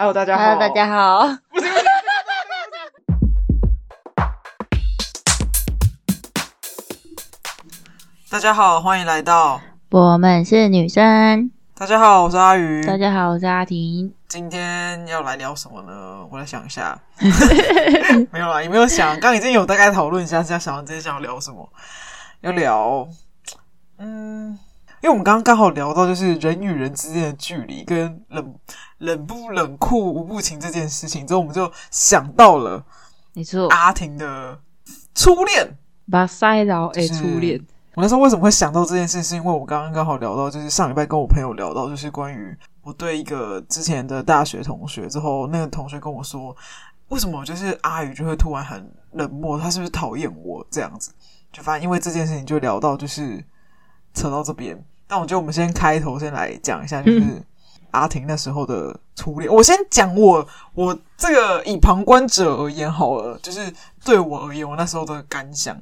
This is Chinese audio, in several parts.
Hello，大家好。Hello，大家好。大家好，欢迎来到我们是女生。大家好，我是阿鱼。大家好，我是阿婷。今天要来聊什么呢？我来想一下。没有啦，也没有想。刚已经有大概讨论一下，现在想今天想要聊什么？要聊，嗯。因为我们刚刚刚好聊到，就是人与人之间的距离跟冷冷不冷酷无不情这件事情之后，我们就想到了，你说，阿婷的初恋，把塞到诶，初恋。我那时候为什么会想到这件事，是因为我刚刚刚好聊到，就是上礼拜跟我朋友聊到，就是关于我对一个之前的大学同学之后，那个同学跟我说，为什么就是阿宇就会突然很冷漠，他是不是讨厌我这样子？就发现因为这件事情就聊到，就是扯到这边。那我觉得我们先开头先来讲一下，就是阿婷那时候的初恋。我先讲我我这个以旁观者而言好了，就是对我而言，我那时候的感想。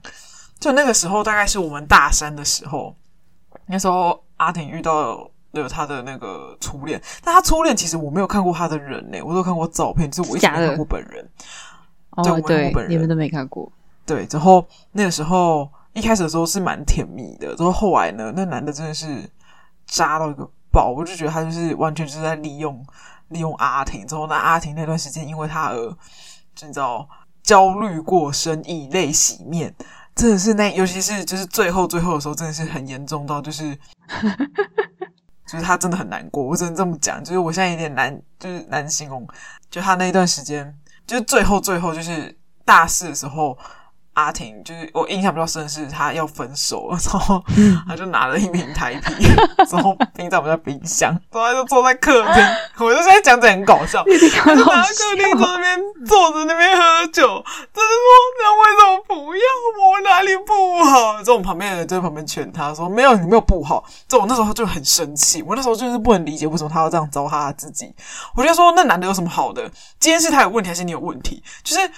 就那个时候，大概是我们大三的时候，那时候阿婷遇到了他的那个初恋。但他初恋其实我没有看过他的人呢，我都看过照片，就是我一直没看过本人。哦，对，你们都没看过。对，之后那个时候。一开始的时候是蛮甜蜜的，之后后来呢，那男的真的是渣到一个爆，我就觉得他就是完全就是在利用利用阿婷。之后那阿婷那段时间因为他而你知道焦虑过深，以泪洗面，真的是那尤其是就是最后最后的时候，真的是很严重到就是 就是他真的很难过。我只能这么讲，就是我现在有点难就是难形容，就他那一段时间，就是最后最后就是大四的时候。阿婷就是我印象比较深的是，他要分手了，然后他就拿了一瓶台啤，然后冰在我们家冰箱，然后他就坐在客厅，我就现在讲的很搞笑，他就拿客厅坐那边坐着那边喝酒，就是说，那为什么不要我哪里不好？这种旁边的人就在旁边劝他说，没有你没有不好。这我那时候就很生气，我那时候就是不能理解为什么他要这样糟蹋他自己。我就说那男的有什么好的？今天是他有问题还是你有问题？就是。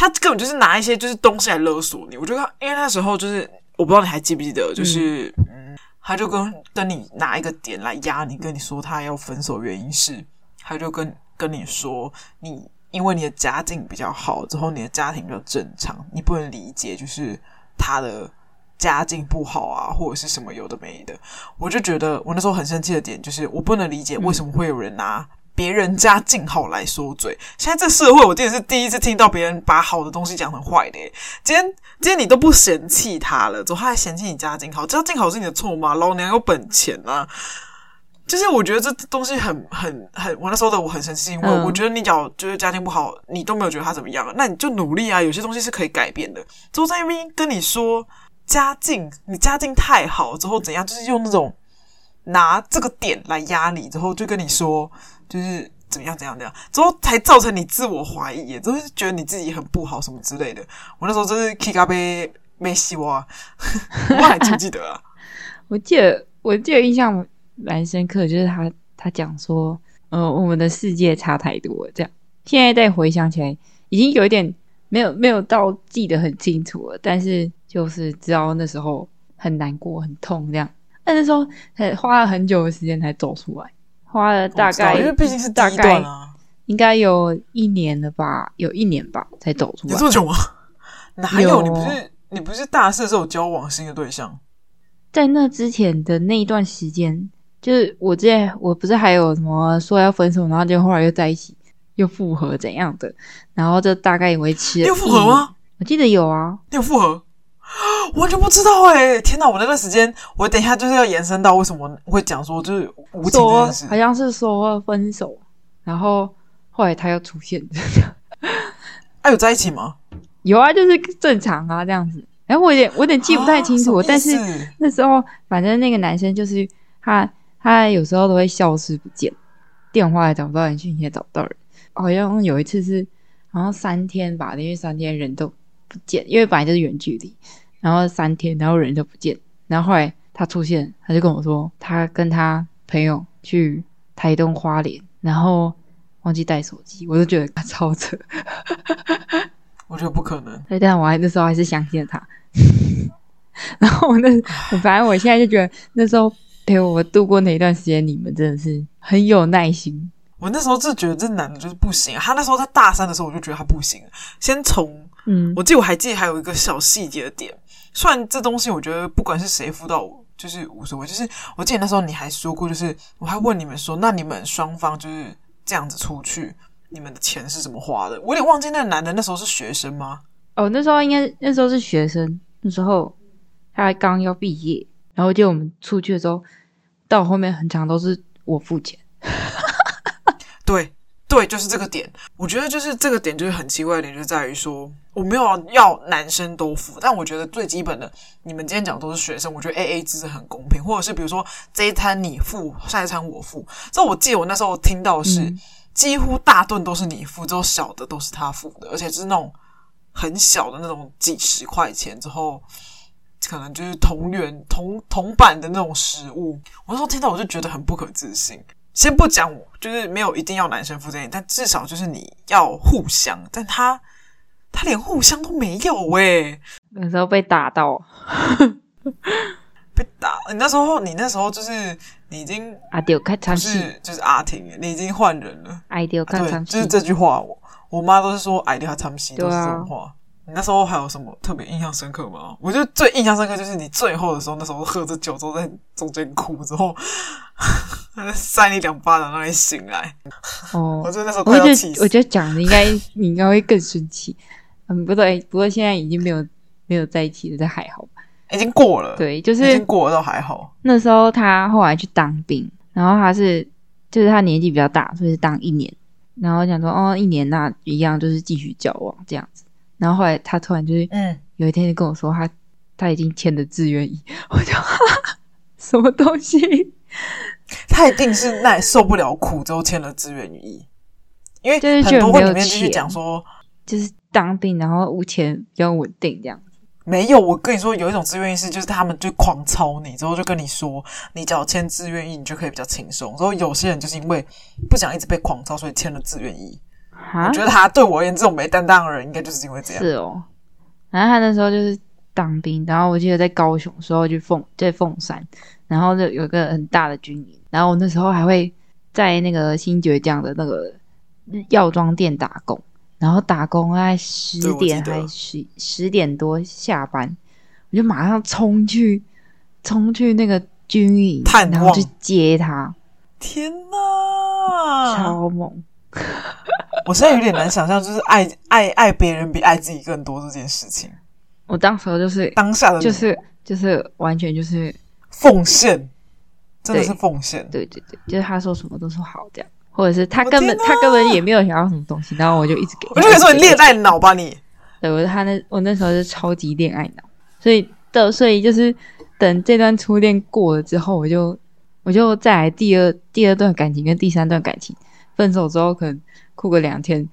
他根本就是拿一些就是东西来勒索你，我觉得，因为那时候就是我不知道你还记不记得，就是嗯，他就跟跟你拿一个点来压你，跟你说他要分手原因是，他就跟跟你说你因为你的家境比较好，之后你的家庭比较正常，你不能理解就是他的家境不好啊，或者是什么有的没的，我就觉得我那时候很生气的点就是我不能理解为什么会有人拿。别人家境好来说嘴，现在这社会，我真的是第一次听到别人把好的东西讲成坏的。今天，今天你都不嫌弃他了，之后他还嫌弃你家境好，家境好是你的错吗？老娘有本钱啊！就是我觉得这东西很、很、很，我那时候的我很生气，因为我觉得你讲就是家境不好，你都没有觉得他怎么样，那你就努力啊，有些东西是可以改变的。之后在那边跟你说家境，你家境太好之后怎样，就是用那种拿这个点来压你，之后就跟你说。就是怎么样怎样怎样，之后才造成你自我怀疑，之后觉得你自己很不好什么之类的。我那时候真是 K 咖啡没希望，我还记不记得啊？我记得，我记得印象蛮深刻，就是他他讲说，呃，我们的世界差太多，这样。现在再回想起来，已经有一点没有没有到记得很清楚了，但是就是知道那时候很难过很痛这样。但那时候很花了很久的时间才走出来。花了大概，因为毕竟是大概啊，应该有一年了吧，有一年吧才走出来。你这么久吗？哪有？有你不是你不是大四的时候交往新的对象？在那之前的那一段时间，就是我之前我不是还有什么说要分手，然后就后来又在一起，又复合怎样的？然后就大概维持了。又复合吗？我记得有啊，又复合。我完全不知道哎、欸！天哪，我那段时间，我等一下就是要延伸到为什么会讲说就是无情这件事，好像是说分手，然后后来他又出现，哎、啊，有在一起吗？有啊，就是正常啊这样子。哎，我有点我有点记不太清楚，啊、但是那时候反正那个男生就是他，他有时候都会消失不见，电话也找不到人，讯息也找不到人。好像有一次是好像三天吧，连续三天人都不见，因为本来就是远距离。然后三天，然后人就不见。然后后来他出现，他就跟我说，他跟他朋友去台东花莲，然后忘记带手机。我就觉得他超扯，我觉得不可能。对，但我还那时候还是相信了他。然后我那反正我现在就觉得那时候陪我度过那一段时间，你们真的是很有耐心。我那时候就觉得这男的就是不行。他那时候在大三的时候，我就觉得他不行。先从，嗯，我记得我还记得还有一个小细节的点，虽然这东西我觉得不管是谁辅导我，就是无所谓。就是我记得那时候你还说过，就是我还问你们说，那你们双方就是这样子出去，你们的钱是怎么花的？我有点忘记那个男的那时候是学生吗？哦，那时候应该那时候是学生，那时候他还刚要毕业，然后就我们出去的时候，到后面很长都是我付钱。对对，就是这个点。我觉得就是这个点，就是很奇怪的点，就在于说我没有要男生都付，但我觉得最基本的，你们今天讲的都是学生，我觉得 A A 制是很公平，或者是比如说这一餐你付，下一餐我付。之后我记得我那时候听到的是，嗯、几乎大顿都是你付，之后小的都是他付的，而且就是那种很小的那种几十块钱，之后可能就是同源同同版的那种食物。我那时候听到我就觉得很不可置信。先不讲，就是没有一定要男生付这些，但至少就是你要互相。但他他连互相都没有哎、欸，那时候被打到，被打。你那时候，你那时候就是你已经阿丢开场戏，就是阿婷，你已经换人了。阿就是这句话，我我妈都是说阿丢开场戏，都是这种话。你那时候还有什么特别印象深刻吗？我觉得最印象深刻就是你最后的时候，那时候喝着酒，之后在中间哭，之后他扇你两巴掌，让你醒来。哦，我觉得那时候快要气死。我觉得讲的应该你应该会更生气。嗯，不对，不过现在已经没有没有在一起了，这还好吧？已经过了，对，就是已经过了都还好。那时候他后来去当兵，然后他是就是他年纪比较大，所以是当一年，然后讲说哦，一年那一样就是继续交往这样子。然后后来他突然就是，嗯，有一天就跟我说他、嗯、他已经签了志愿役，我就哈哈，什么东西？他一定是耐受不了苦之后签了志愿役，因为很多会里面就是讲说，就是当兵然后无钱比较稳定这样。没有，我跟你说有一种志愿意是，就是他们就狂操你之后就跟你说，你只要签志愿役，你就可以比较轻松。然后有些人就是因为不想一直被狂操，所以签了志愿役。我觉得他对我而言，这种没担当的人，应该就是因为这样。是哦，然后他那时候就是当兵，然后我记得在高雄时候去凤在凤山，然后就有一个很大的军营，然后我那时候还会在那个新爵江的那个药妆店打工，然后打工大概十点还十十点多下班，我就马上冲去冲去那个军营，然后去接他。天呐，超猛！我现在有点难想象，就是爱爱爱别人比爱自己更多这件事情。我当时候就是当下的，就是就是完全就是奉献，真的是奉献。对对对，就是他说什么都说好这样，或者是他根本他根本也没有想要什么东西，然后我就一直给。我就跟你说，你恋爱脑吧你。对，我他那我那时候是超级恋爱脑，所以的所以就是等这段初恋过了之后，我就我就再来第二第二段感情跟第三段感情。分手之后可能哭个两天，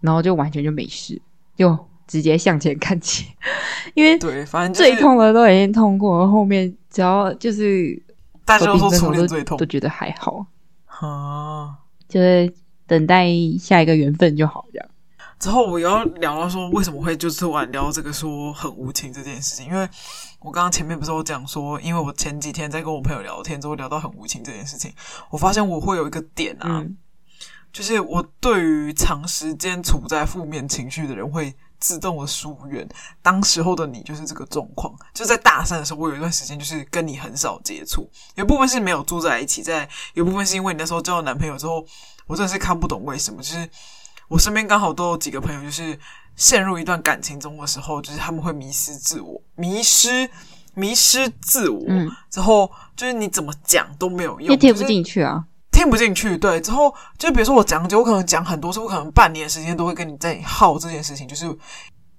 然后就完全就没事，就直接向前看齐。因为对，反正最痛的都已经痛过，后面只要就是大家都说初恋最痛，都觉得还好。啊，就是等待下一个缘分就好这样。之后我要聊到说为什么会就是突然聊这个说很无情这件事情，因为我刚刚前面不是有讲说，因为我前几天在跟我朋友聊天之后聊到很无情这件事情，我发现我会有一个点啊。嗯就是我对于长时间处在负面情绪的人会自动的疏远。当时候的你就是这个状况。就在大三的时候，我有一段时间就是跟你很少接触，有部分是没有住在一起，在有部分是因为你那时候交了男朋友之后，我真的是看不懂为什么。就是我身边刚好都有几个朋友，就是陷入一段感情中的时候，就是他们会迷失自我，迷失迷失自我，嗯，之后就是你怎么讲都没有用，也贴不进去啊。听不进去，对，之后就比如说我讲就我可能讲很多次，我可能半年时间都会跟你在耗这件事情，就是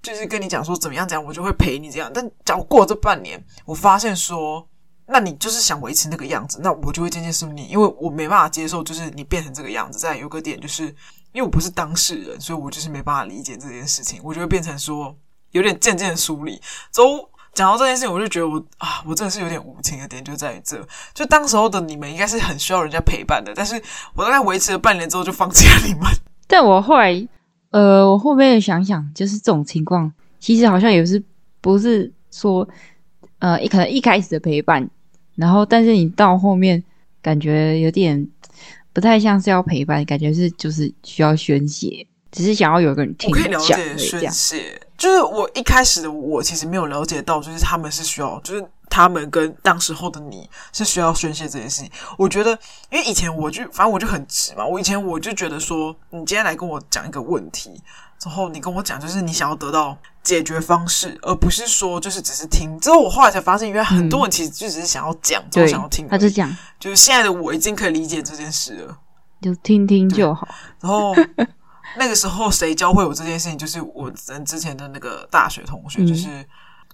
就是跟你讲说怎么样讲，我就会陪你这样。但讲过这半年，我发现说，那你就是想维持那个样子，那我就会渐渐疏远你，因为我没办法接受，就是你变成这个样子。再有个点就是，因为我不是当事人，所以我就是没办法理解这件事情，我就会变成说有点渐渐疏离。之后。讲到这件事情，我就觉得我啊，我真的是有点无情的点就在于这，就当时候的你们应该是很需要人家陪伴的，但是我大概维持了半年之后就放弃了你们。但我后来，呃，我后面想想，就是这种情况，其实好像也是不是说，呃，可能一开始的陪伴，然后但是你到后面感觉有点不太像是要陪伴，感觉是就是需要宣泄，只是想要有个人听讲。我可以了解宣泄，就是我一开始的我其实没有了解到，就是他们是需要，就是他们跟当时候的你是需要宣泄这件事情。我觉得，因为以前我就反正我就很直嘛，我以前我就觉得说，你今天来跟我讲一个问题。之后你跟我讲，就是你想要得到解决方式，而不是说就是只是听。之后我后来才发现，原来很多人其实就只是想要讲，就、嗯、想要听。他就讲，就是现在的我已经可以理解这件事了，就听听就好。然后那个时候谁教会我这件事情，就是我之前的那个大学同学，就是、嗯、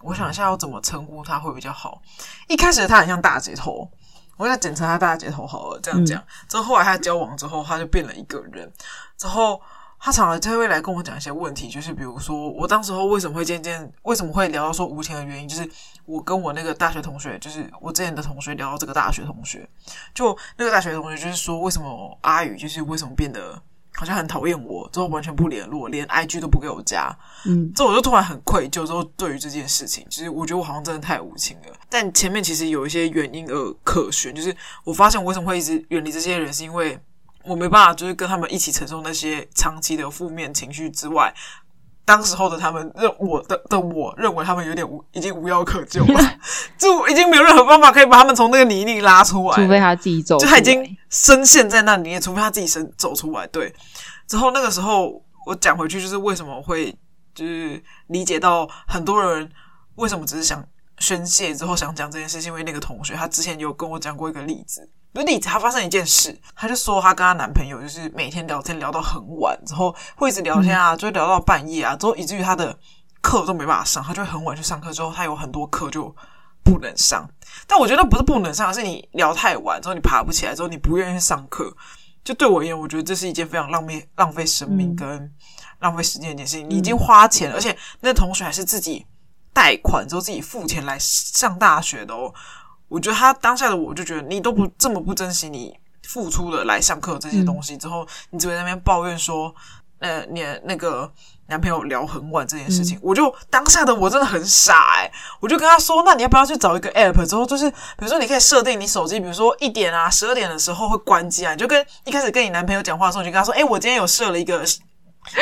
我想一下要怎么称呼他会比较好。一开始他很像大姐头，我在简称他大姐头好了，这样讲。嗯、之后后来他交往之后，他就变了一个人。之后。他常常就会来跟我讲一些问题，就是比如说，我当时候为什么会渐渐为什么会聊到说无情的原因，就是我跟我那个大学同学，就是我之前的同学聊到这个大学同学，就那个大学同学就是说，为什么阿宇就是为什么变得好像很讨厌我，之后完全不联络，连 IG 都不给我加，嗯，之后我就突然很愧疚，之后对于这件事情，其实我觉得我好像真的太无情了。但前面其实有一些原因而可循，就是我发现我为什么会一直远离这些人，是因为。我没办法，就是跟他们一起承受那些长期的负面情绪之外，当时候的他们认我的的我认为他们有点无，已经无药可救了，就已经没有任何方法可以把他们从那个泥泞拉出来，除非他自己走，就他已经深陷在那里面，除非他自己身走出来。对，之后那个时候我讲回去，就是为什么会就是理解到很多人为什么只是想宣泄之后想讲这件事情，因为那个同学他之前有跟我讲过一个例子。不是例子，他发生一件事，她就说她跟她男朋友就是每天聊天聊到很晚，之后会一直聊天啊，就聊到半夜啊，之后以至于她的课都没办法上，她就会很晚去上课。之后她有很多课就不能上，但我觉得不是不能上，是你聊太晚之后你爬不起来，之后你不愿意上课。就对我而言，我觉得这是一件非常浪费浪费生命跟浪费时间的一件事情。你已经花钱，而且那同学还是自己贷款之后自己付钱来上大学的哦。我觉得他当下的我就觉得你都不这么不珍惜你付出的来上课这些东西，之后你只会在那边抱怨说，呃，你那个男朋友聊很晚这件事情，嗯、我就当下的我真的很傻诶、欸、我就跟他说，那你要不要去找一个 app，之后就是比如说你可以设定你手机，比如说一点啊十二点的时候会关机啊，你就跟一开始跟你男朋友讲话的时候，你就跟他说，诶，我今天有设了一个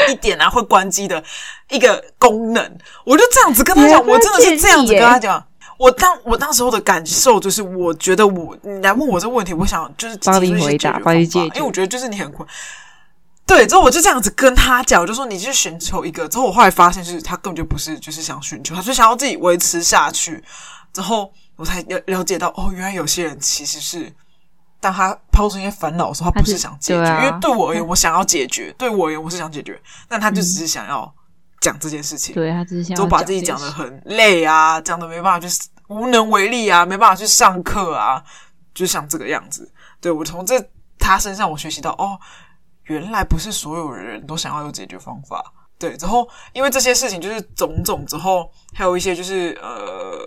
一点啊会关机的一个功能，我就这样子跟他讲，我真的是这样子跟他讲。我当我当时候的感受就是，我觉得我你来问我这个问题，我想就是帮你回答，帮你解决，因为我觉得就是你很困。对，之后我就这样子跟他讲，我就说你去寻求一个。之后我后来发现，就是他根本就不是就是想寻求，他就想要自己维持下去。之后我才了了解到，哦，原来有些人其实是当他抛出一些烦恼的时候，他不是想解决，啊、因为对我而言，我想要解决；对我而言，我是想解决，但他就只是想要。嗯讲这件事情，对，他只是想都把自己讲的很累啊，讲的没办法，就是无能为力啊，没办法去上课啊，就像这个样子。对，我从这他身上我学习到，哦，原来不是所有人都想要有解决方法。对，之后因为这些事情就是种种之后，还有一些就是呃，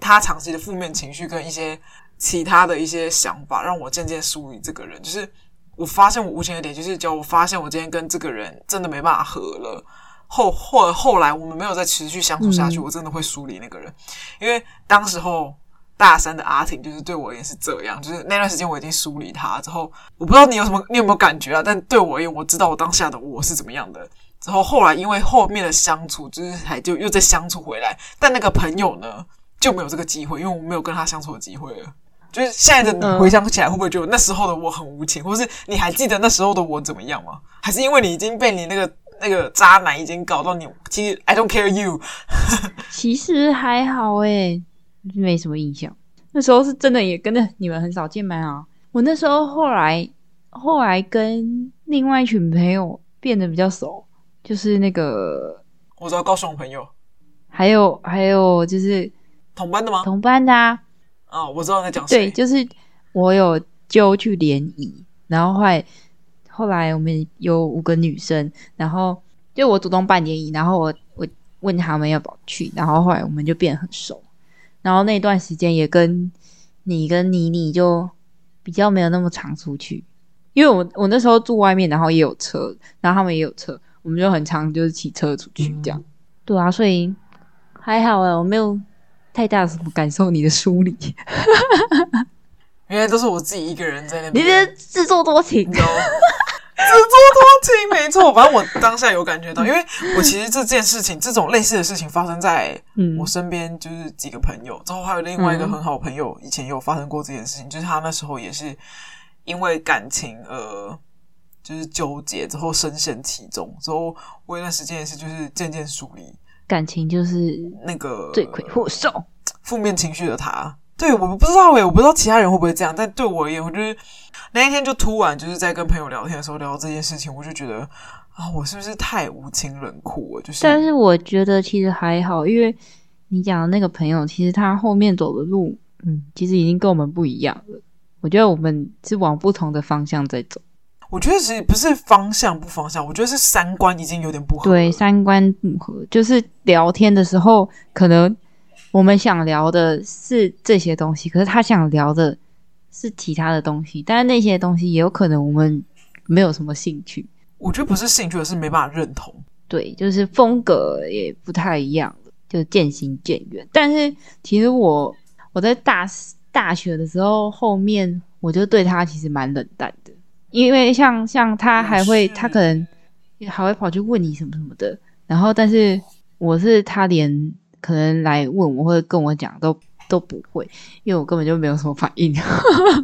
他长期的负面情绪跟一些其他的一些想法，让我渐渐疏离这个人。就是我发现我无情的点，就是叫我发现我今天跟这个人真的没办法合了。后后后来我们没有再持续相处下去，嗯、我真的会疏离那个人，因为当时候大三的阿婷就是对我也是这样，就是那段时间我已经疏离他之后，我不知道你有什么，你有没有感觉啊？但对我而言，我知道我当下的我是怎么样的。之后后来因为后面的相处，就是还就又再相处回来，但那个朋友呢就没有这个机会，因为我没有跟他相处的机会了。就是现在的你回想起来，会不会觉得那时候的我很无情，或是你还记得那时候的我怎么样吗？还是因为你已经被你那个？那个渣男已经搞到你，其实 I don't care you。其实还好诶，没什么印象。那时候是真的也跟着你们很少见面啊。我那时候后来后来跟另外一群朋友变得比较熟，就是那个我知道高雄朋友，还有还有就是同班的吗？同班的啊。哦，我知道在讲谁。对，就是我有揪去联谊，然后后来。后来我们有五个女生，然后就我主动办联谊，然后我我问他们要不要去，然后后来我们就变得很熟，然后那段时间也跟你跟妮妮就比较没有那么常出去，因为我我那时候住外面，然后也有车，然后他们也有车，我们就很常就是骑车出去这样。嗯、对啊，所以还好啊，我没有太大的什么感受你的疏离。原来都是我自己一个人在那边。你别自作多情，多情，没错。反正我当下有感觉到，因为我其实这件事情，这种类似的事情发生在我身边，就是几个朋友，之后还有另外一个很好朋友，以前也有发生过这件事情，就是他那时候也是因为感情呃就是纠结，之后深陷其中，之后我有段时间也是就是渐渐疏离。感情就是那个罪魁祸首，负面情绪的他。对，我不知道诶，我不知道其他人会不会这样，但对我而言，我就是那一天就突然就是在跟朋友聊天的时候聊到这件事情，我就觉得啊，我是不是太无情冷酷了？就是，但是我觉得其实还好，因为你讲的那个朋友，其实他后面走的路，嗯，其实已经跟我们不一样了。我觉得我们是往不同的方向在走。我觉得其实不是方向不方向，我觉得是三观已经有点不合。对，三观不合，就是聊天的时候，可能我们想聊的是这些东西，可是他想聊的是其他的东西，但是那些东西也有可能我们没有什么兴趣。我觉得不是兴趣，而是没办法认同。对，就是风格也不太一样，就渐行渐远。但是其实我我在大大学的时候，后面我就对他其实蛮冷淡的。因为像像他还会，他可能还会跑去问你什么什么的，然后但是我是他连可能来问我或者跟我讲都都不会，因为我根本就没有什么反应，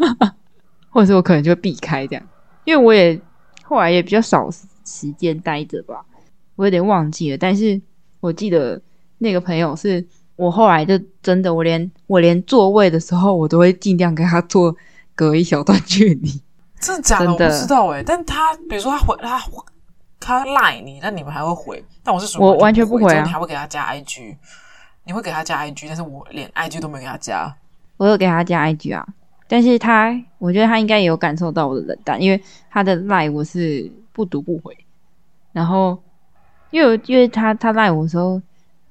或者是我可能就避开这样，因为我也后来也比较少时间待着吧，我有点忘记了，但是我记得那个朋友是我后来就真的我连我连座位的时候我都会尽量跟他坐隔一小段距离。真的假的？我不知道哎、欸，但他比如说他回他他赖你，那你们还会回？但我是属于我完全不回啊！你还会给他加 IG，你会给他加 IG，但是我连 IG 都没给他加。我有给他加 IG 啊，但是他我觉得他应该也有感受到我的冷淡，因为他的赖我是不读不回。然后因为因为他他赖我的时候，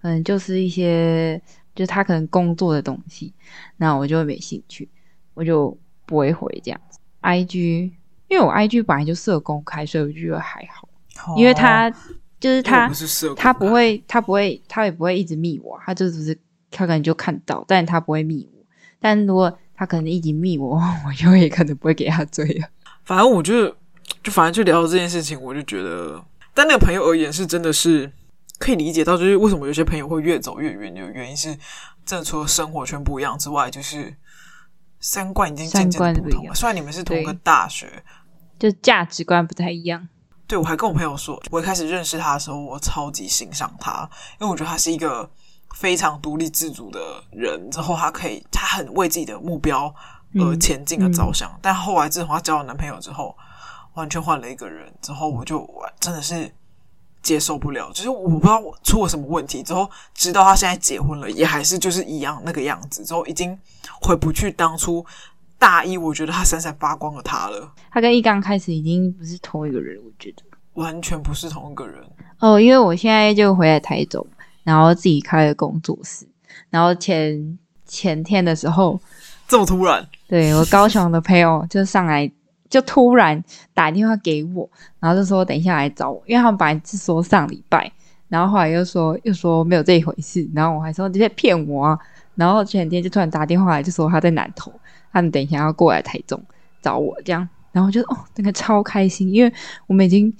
嗯，就是一些就是他可能工作的东西，那我就会没兴趣，我就不会回这样子。I G，因为我 I G 本来就设公开，所以我就觉得还好。哦、因为他就是他，不他不会，他不会，他也不会一直密我，他就只是他可能就看到，但他不会密我。但如果他可能一直密我，我就也可能不会给他追了。反正我就就反正就聊到这件事情，我就觉得，但那个朋友而言是真的是可以理解到，就是为什么有些朋友会越走越远，有原因是，真的除了生活圈不一样之外，就是。三观已经渐渐不同了。虽然你们是同一个大学，就价值观不太一样。对，我还跟我朋友说，我一开始认识他的时候，我超级欣赏他，因为我觉得他是一个非常独立自主的人。之后他可以，他很为自己的目标而前进的着想。嗯嗯、但后来自从他交了男朋友之后，完全换了一个人。之后我就真的是。接受不了，就是我不知道我出了什么问题。之后直到他现在结婚了，也还是就是一样那个样子。之后已经回不去当初大一，我觉得他闪闪发光的他了。他跟一刚开始已经不是同一个人，我觉得完全不是同一个人。哦，因为我现在就回来台中，然后自己开了工作室。然后前前天的时候，这么突然，对，我高雄的朋友就上来。就突然打电话给我，然后就说等一下来找我，因为他们本来是说上礼拜，然后后来又说又说没有这一回事，然后我还说你在骗我啊，然后前几天就突然打电话来，就说他在南投，他们等一下要过来台中找我这样，然后我就哦那个超开心，因为我们已经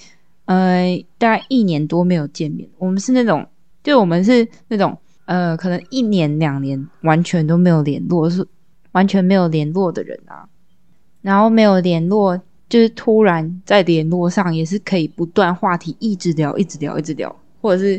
呃大概一年多没有见面，我们是那种就我们是那种呃可能一年两年完全都没有联络，是完全没有联络的人啊。然后没有联络，就是突然在联络上，也是可以不断话题一直聊，一直聊，一直聊，或者是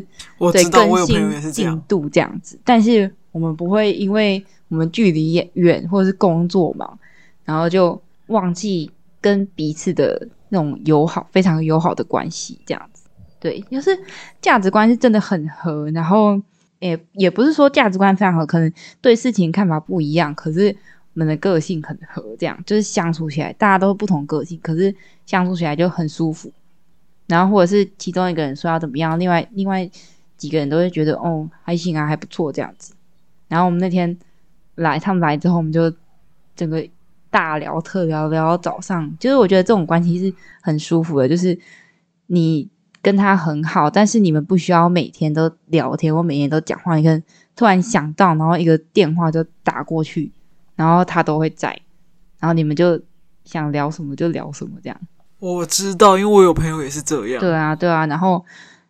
对更新进度这样子。但是我们不会因为我们距离远，或者是工作忙，然后就忘记跟彼此的那种友好、非常友好的关系这样子。对，就是价值观是真的很合，然后也也不是说价值观非常合，可能对事情看法不一样，可是。我们的个性很合，这样就是相处起来，大家都不同个性，可是相处起来就很舒服。然后或者是其中一个人说要怎么样，另外另外几个人都会觉得哦还行啊，还不错这样子。然后我们那天来，他们来之后，我们就整个大聊特聊聊到早上。就是我觉得这种关系是很舒服的，就是你跟他很好，但是你们不需要每天都聊天或每天都讲话。你可能突然想到，然后一个电话就打过去。然后他都会在，然后你们就想聊什么就聊什么这样。我知道，因为我有朋友也是这样。对啊，对啊，然后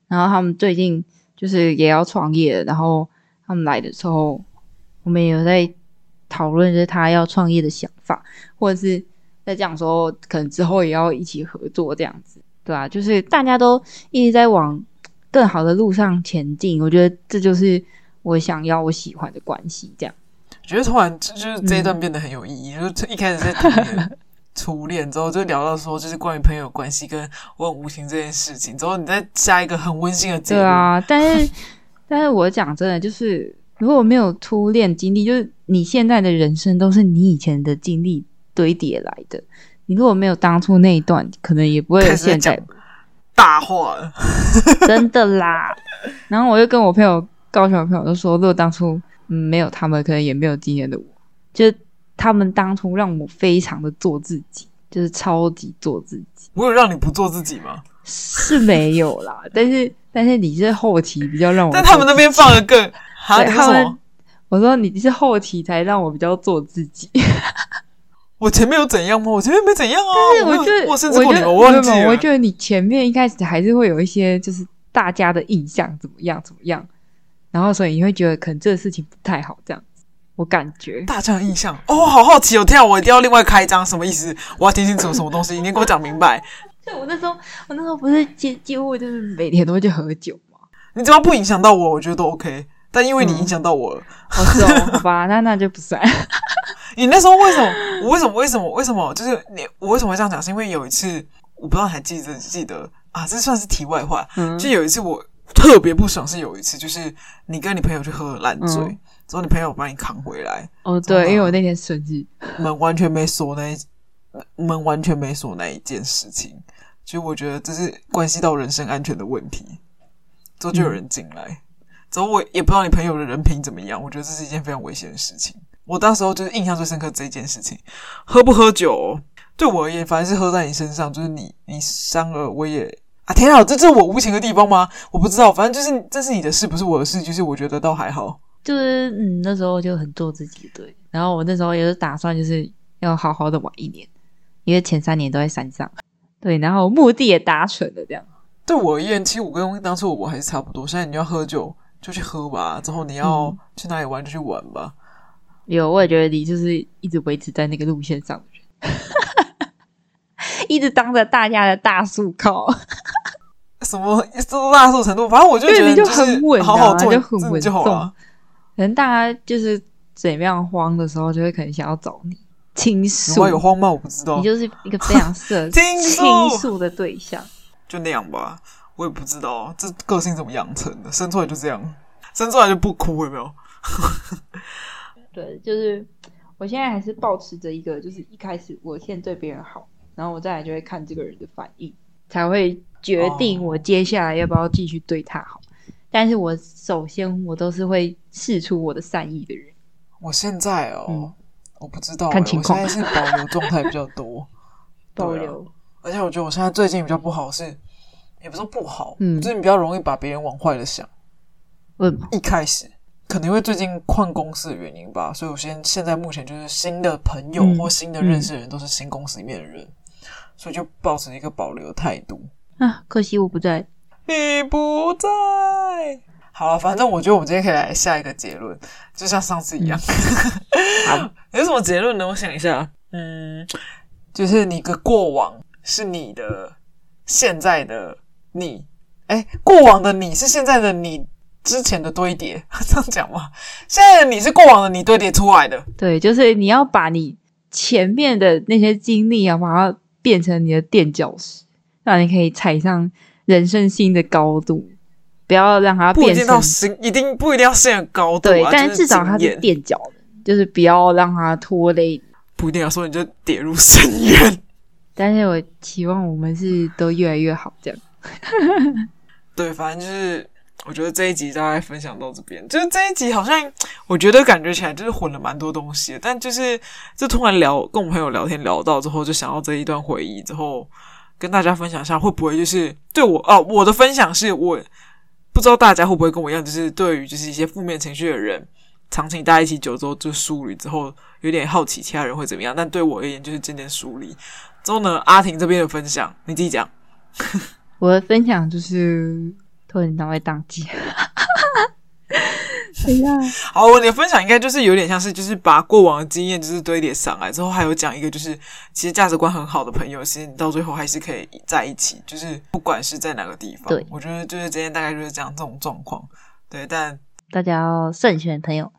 然后他们最近就是也要创业，然后他们来的时候，我们也有在讨论就是他要创业的想法，或者是在讲说可能之后也要一起合作这样子。对啊，就是大家都一直在往更好的路上前进，我觉得这就是我想要、我喜欢的关系。这样，我觉得突然就是这一段变得很有意义。嗯、就是一开始在谈 初恋之后，就聊到说就是关于朋友关系跟我很无情这件事情，之后你再加一个很温馨的。对啊，但是 但是我讲真的，就是如果没有初恋经历，就是你现在的人生都是你以前的经历堆叠来的。你如果没有当初那一段，可能也不会有现在。大话，真的啦。然后我就跟我朋友高雄的朋友都说，如果当初嗯没有他们，可能也没有今天的我。就是他们当初让我非常的做自己，就是超级做自己。我有让你不做自己吗？是没有啦，但是但是你是后期比较让我。但他们那边放的更还有什么？我说你是后期才让我比较做自己。我前面有怎样吗？我前面没怎样啊。但是我觉得，我甚至过你，我忘记了。我觉得你前面一开始还是会有一些，就是大家的印象怎么样怎么样，然后所以你会觉得可能这个事情不太好这样子。我感觉大家的印象哦，好好奇哦！天啊，我一定要另外开一张，什么意思？我要听清楚什么东西，你给我讲明白。对，我那时候，我那时候不是几几乎就是每天都会去喝酒吗？你只要不影响到我，我觉得都 OK。但因为你影响到我了，好、嗯、是哦，好吧，那那就不算。你那时候为什么？我为什么？为什么？为什么？就是你，我为什么会这样讲？是因为有一次，我不知道你还记得记得啊？这算是题外话。嗯，就有一次我特别不爽，是有一次，就是你跟你朋友去喝了烂醉，嗯、之后你朋友把你扛回来。哦，对，因为我那天生气，门完全没锁那一门完全没锁那一件事情，所以我觉得这是关系到人身安全的问题。之后就有人进来，嗯、之后我也不知道你朋友的人品怎么样，我觉得这是一件非常危险的事情。我当时候就是印象最深刻这一件事情，喝不喝酒对我而言，反正是喝在你身上，就是你你伤了我也啊天啊，这这是我无情的地方吗？我不知道，反正就是这是你的事，不是我的事，就是我觉得倒还好，就是嗯那时候就很做自己对，然后我那时候也是打算就是要好好的玩一年，因为前三年都在山上，对，然后目的也达成了这样。对我而言，其实我跟当初我还是差不多，现在你要喝酒就去喝吧，之后你要去哪里玩就去玩吧。有，我也觉得你就是一直维持在那个路线上的人，一直当着大家的大树靠。什么做大树程度？反正我就觉得你就很稳，好好做就很稳就好了。可能大家就是怎么样慌的时候，就会可能想要找你倾诉。有，有慌吗？我不知道。你就是一个非常适合倾诉的对象。就那样吧，我也不知道这个性怎么养成的，生出来就这样，生出来就不哭，有没有？对，就是我现在还是保持着一个，就是一开始我先对别人好，然后我再来就会看这个人的反应，才会决定我接下来要不要继续对他好。Oh. 但是我首先我都是会试出我的善意的人。我现在哦，嗯、我不知道，看情况，我现在是保留状态比较多，保留。而且我觉得我现在最近比较不好是，也不是说不好，嗯，就是你比较容易把别人往坏了想。嗯，一开始。可能因为最近换公司的原因吧，所以我现现在目前就是新的朋友或新的认识的人都是新公司里面的人，嗯嗯、所以就抱持一个保留的态度啊。可惜我不在，你不在。好了，反正我觉得我们今天可以来下一个结论，就像上次一样。有什么结论呢？我想一下，嗯，就是你的过往是你的现在的你，哎，过往的你是现在的你。之前的堆叠，这样讲吗？现在的你是过往的你堆叠出来的。对，就是你要把你前面的那些经历啊，把它变成你的垫脚石，让你可以踩上人生新的高度。不要让它变成，不一定到新，一定不一定要新的高度啊。对，但是至少它是垫脚的，就是不要让它拖累。不一定要说你就跌入深渊。但是我期望我们是都越来越好，这样。对，反正就是。我觉得这一集大概分享到这边，就是这一集好像我觉得感觉起来就是混了蛮多东西的，但就是就突然聊跟我朋友聊天聊到之后，就想到这一段回忆之后，跟大家分享一下，会不会就是对我啊，我的分享是我不知道大家会不会跟我一样，就是对于就是一些负面情绪的人，长期待一起久之后就疏离，之后有点好奇其他人会怎么样。但对我而言，就是渐渐疏离。之后呢，阿婷这边的分享，你自己讲。我的分享就是拖延脑会宕机。好，我的分享应该就是有点像是，就是把过往的经验就是堆叠上来之后，还有讲一个就是，其实价值观很好的朋友，其实你到最后还是可以在一起，就是不管是在哪个地方。对，我觉得就是今天大概就是讲这种状况。对，但大家要慎选朋友，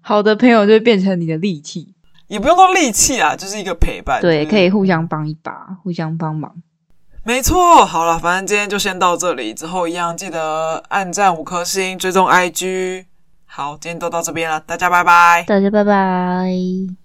好的朋友就会变成你的利器，也不用说利器啊，就是一个陪伴。对，就是、可以互相帮一把，互相帮忙。没错，好了，反正今天就先到这里，之后一样记得按赞五颗星，追踪 IG。好，今天都到这边了，大家拜拜，大家拜拜。